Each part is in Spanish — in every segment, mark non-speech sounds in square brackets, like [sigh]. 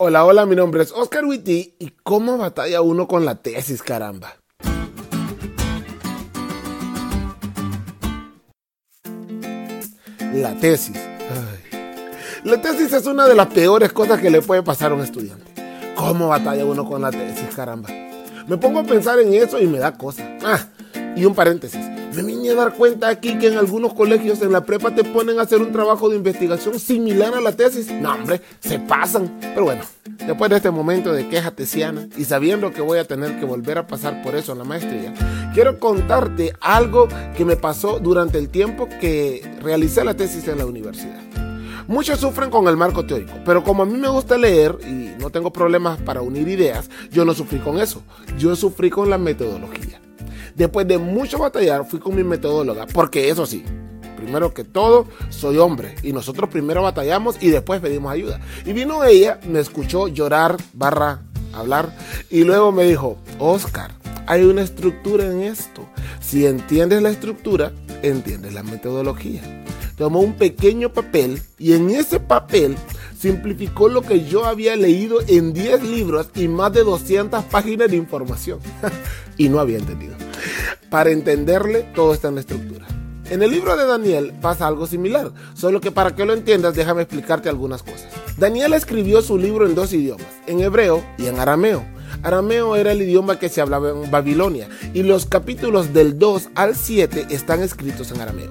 Hola, hola, mi nombre es Oscar Witty y cómo batalla uno con la tesis, caramba. La tesis. La tesis es una de las peores cosas que le puede pasar a un estudiante. ¿Cómo batalla uno con la tesis, caramba? Me pongo a pensar en eso y me da cosa. Ah, y un paréntesis. Me vine a dar cuenta aquí que en algunos colegios en la prepa te ponen a hacer un trabajo de investigación similar a la tesis. No, hombre, se pasan. Pero bueno, después de este momento de queja tesiana y sabiendo que voy a tener que volver a pasar por eso en la maestría, quiero contarte algo que me pasó durante el tiempo que realicé la tesis en la universidad. Muchos sufren con el marco teórico, pero como a mí me gusta leer y no tengo problemas para unir ideas, yo no sufrí con eso. Yo sufrí con la metodología. Después de mucho batallar, fui con mi metodóloga, porque eso sí, primero que todo, soy hombre y nosotros primero batallamos y después pedimos ayuda. Y vino ella, me escuchó llorar, barra, hablar, y luego me dijo, Oscar, hay una estructura en esto. Si entiendes la estructura, entiendes la metodología. Tomó un pequeño papel y en ese papel simplificó lo que yo había leído en 10 libros y más de 200 páginas de información. [laughs] y no había entendido. Para entenderle, todo está en la estructura. En el libro de Daniel pasa algo similar, solo que para que lo entiendas déjame explicarte algunas cosas. Daniel escribió su libro en dos idiomas, en hebreo y en arameo. Arameo era el idioma que se hablaba en Babilonia y los capítulos del 2 al 7 están escritos en arameo.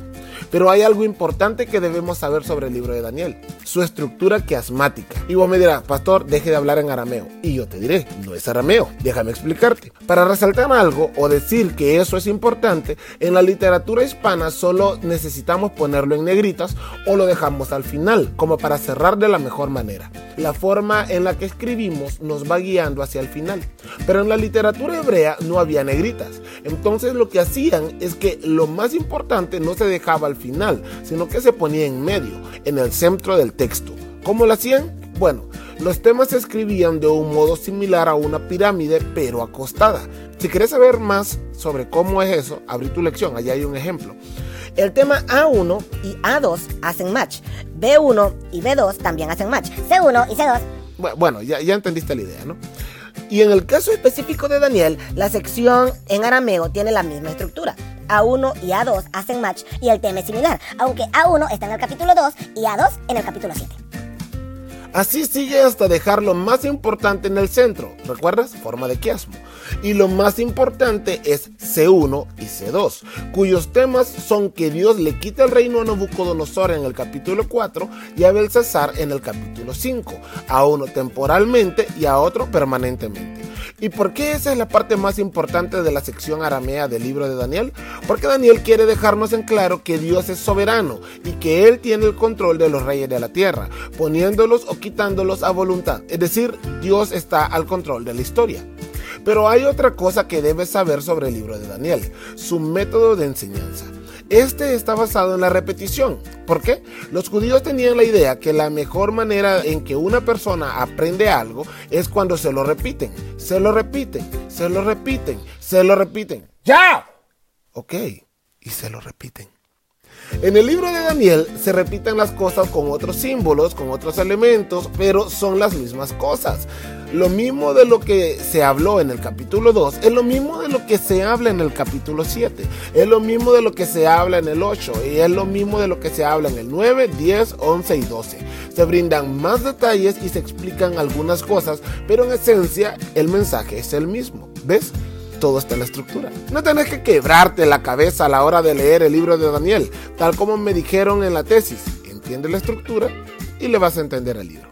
Pero hay algo importante que debemos saber sobre el libro de Daniel, su estructura quiasmática. Y vos me dirás, pastor, deje de hablar en arameo. Y yo te diré, no es arameo, déjame explicarte. Para resaltar algo o decir que eso es importante, en la literatura hispana solo necesitamos ponerlo en negritas o lo dejamos al final, como para cerrar de la mejor manera. La forma en la que escribimos nos va guiando hacia el final. Pero en la literatura hebrea no había negritas. Entonces lo que hacían es que lo más importante no se dejaba al final, sino que se ponía en medio, en el centro del texto. ¿Cómo lo hacían? Bueno, los temas se escribían de un modo similar a una pirámide, pero acostada. Si quieres saber más sobre cómo es eso, abrí tu lección, allá hay un ejemplo. El tema A1 y A2 hacen match. B1 y B2 también hacen match. C1 y C2. Bueno, ya, ya entendiste la idea, ¿no? Y en el caso específico de Daniel, la sección en arameo tiene la misma estructura. A1 y A2 hacen match y el tema es similar, aunque A1 está en el capítulo 2 y A2 en el capítulo 7. Así sigue hasta dejar lo más importante en el centro, ¿recuerdas? Forma de quiasmo. Y lo más importante es C1 y C2, cuyos temas son que Dios le quita el reino a Nabucodonosor en el capítulo 4 y a Belsasar en el capítulo 5, a uno temporalmente y a otro permanentemente. ¿Y por qué esa es la parte más importante de la sección aramea del libro de Daniel? Porque Daniel quiere dejarnos en claro que Dios es soberano y que Él tiene el control de los reyes de la tierra, poniéndolos o quitándolos a voluntad. Es decir, Dios está al control de la historia. Pero hay otra cosa que debes saber sobre el libro de Daniel, su método de enseñanza. Este está basado en la repetición. ¿Por qué? Los judíos tenían la idea que la mejor manera en que una persona aprende algo es cuando se lo repiten. Se lo repiten, se lo repiten, se lo repiten. ¡Ya! Ok, y se lo repiten. En el libro de Daniel se repiten las cosas con otros símbolos, con otros elementos, pero son las mismas cosas. Lo mismo de lo que se habló en el capítulo 2 es lo mismo de lo que se habla en el capítulo 7, es lo mismo de lo que se habla en el 8 y es lo mismo de lo que se habla en el 9, 10, 11 y 12. Se brindan más detalles y se explican algunas cosas, pero en esencia el mensaje es el mismo. ¿Ves? Todo está en la estructura. No tenés que quebrarte la cabeza a la hora de leer el libro de Daniel, tal como me dijeron en la tesis. Entiende la estructura y le vas a entender el libro.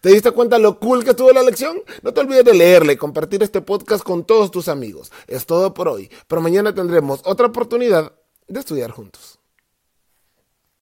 ¿Te diste cuenta lo cool que estuvo la lección? No te olvides de leerle y compartir este podcast con todos tus amigos. Es todo por hoy, pero mañana tendremos otra oportunidad de estudiar juntos.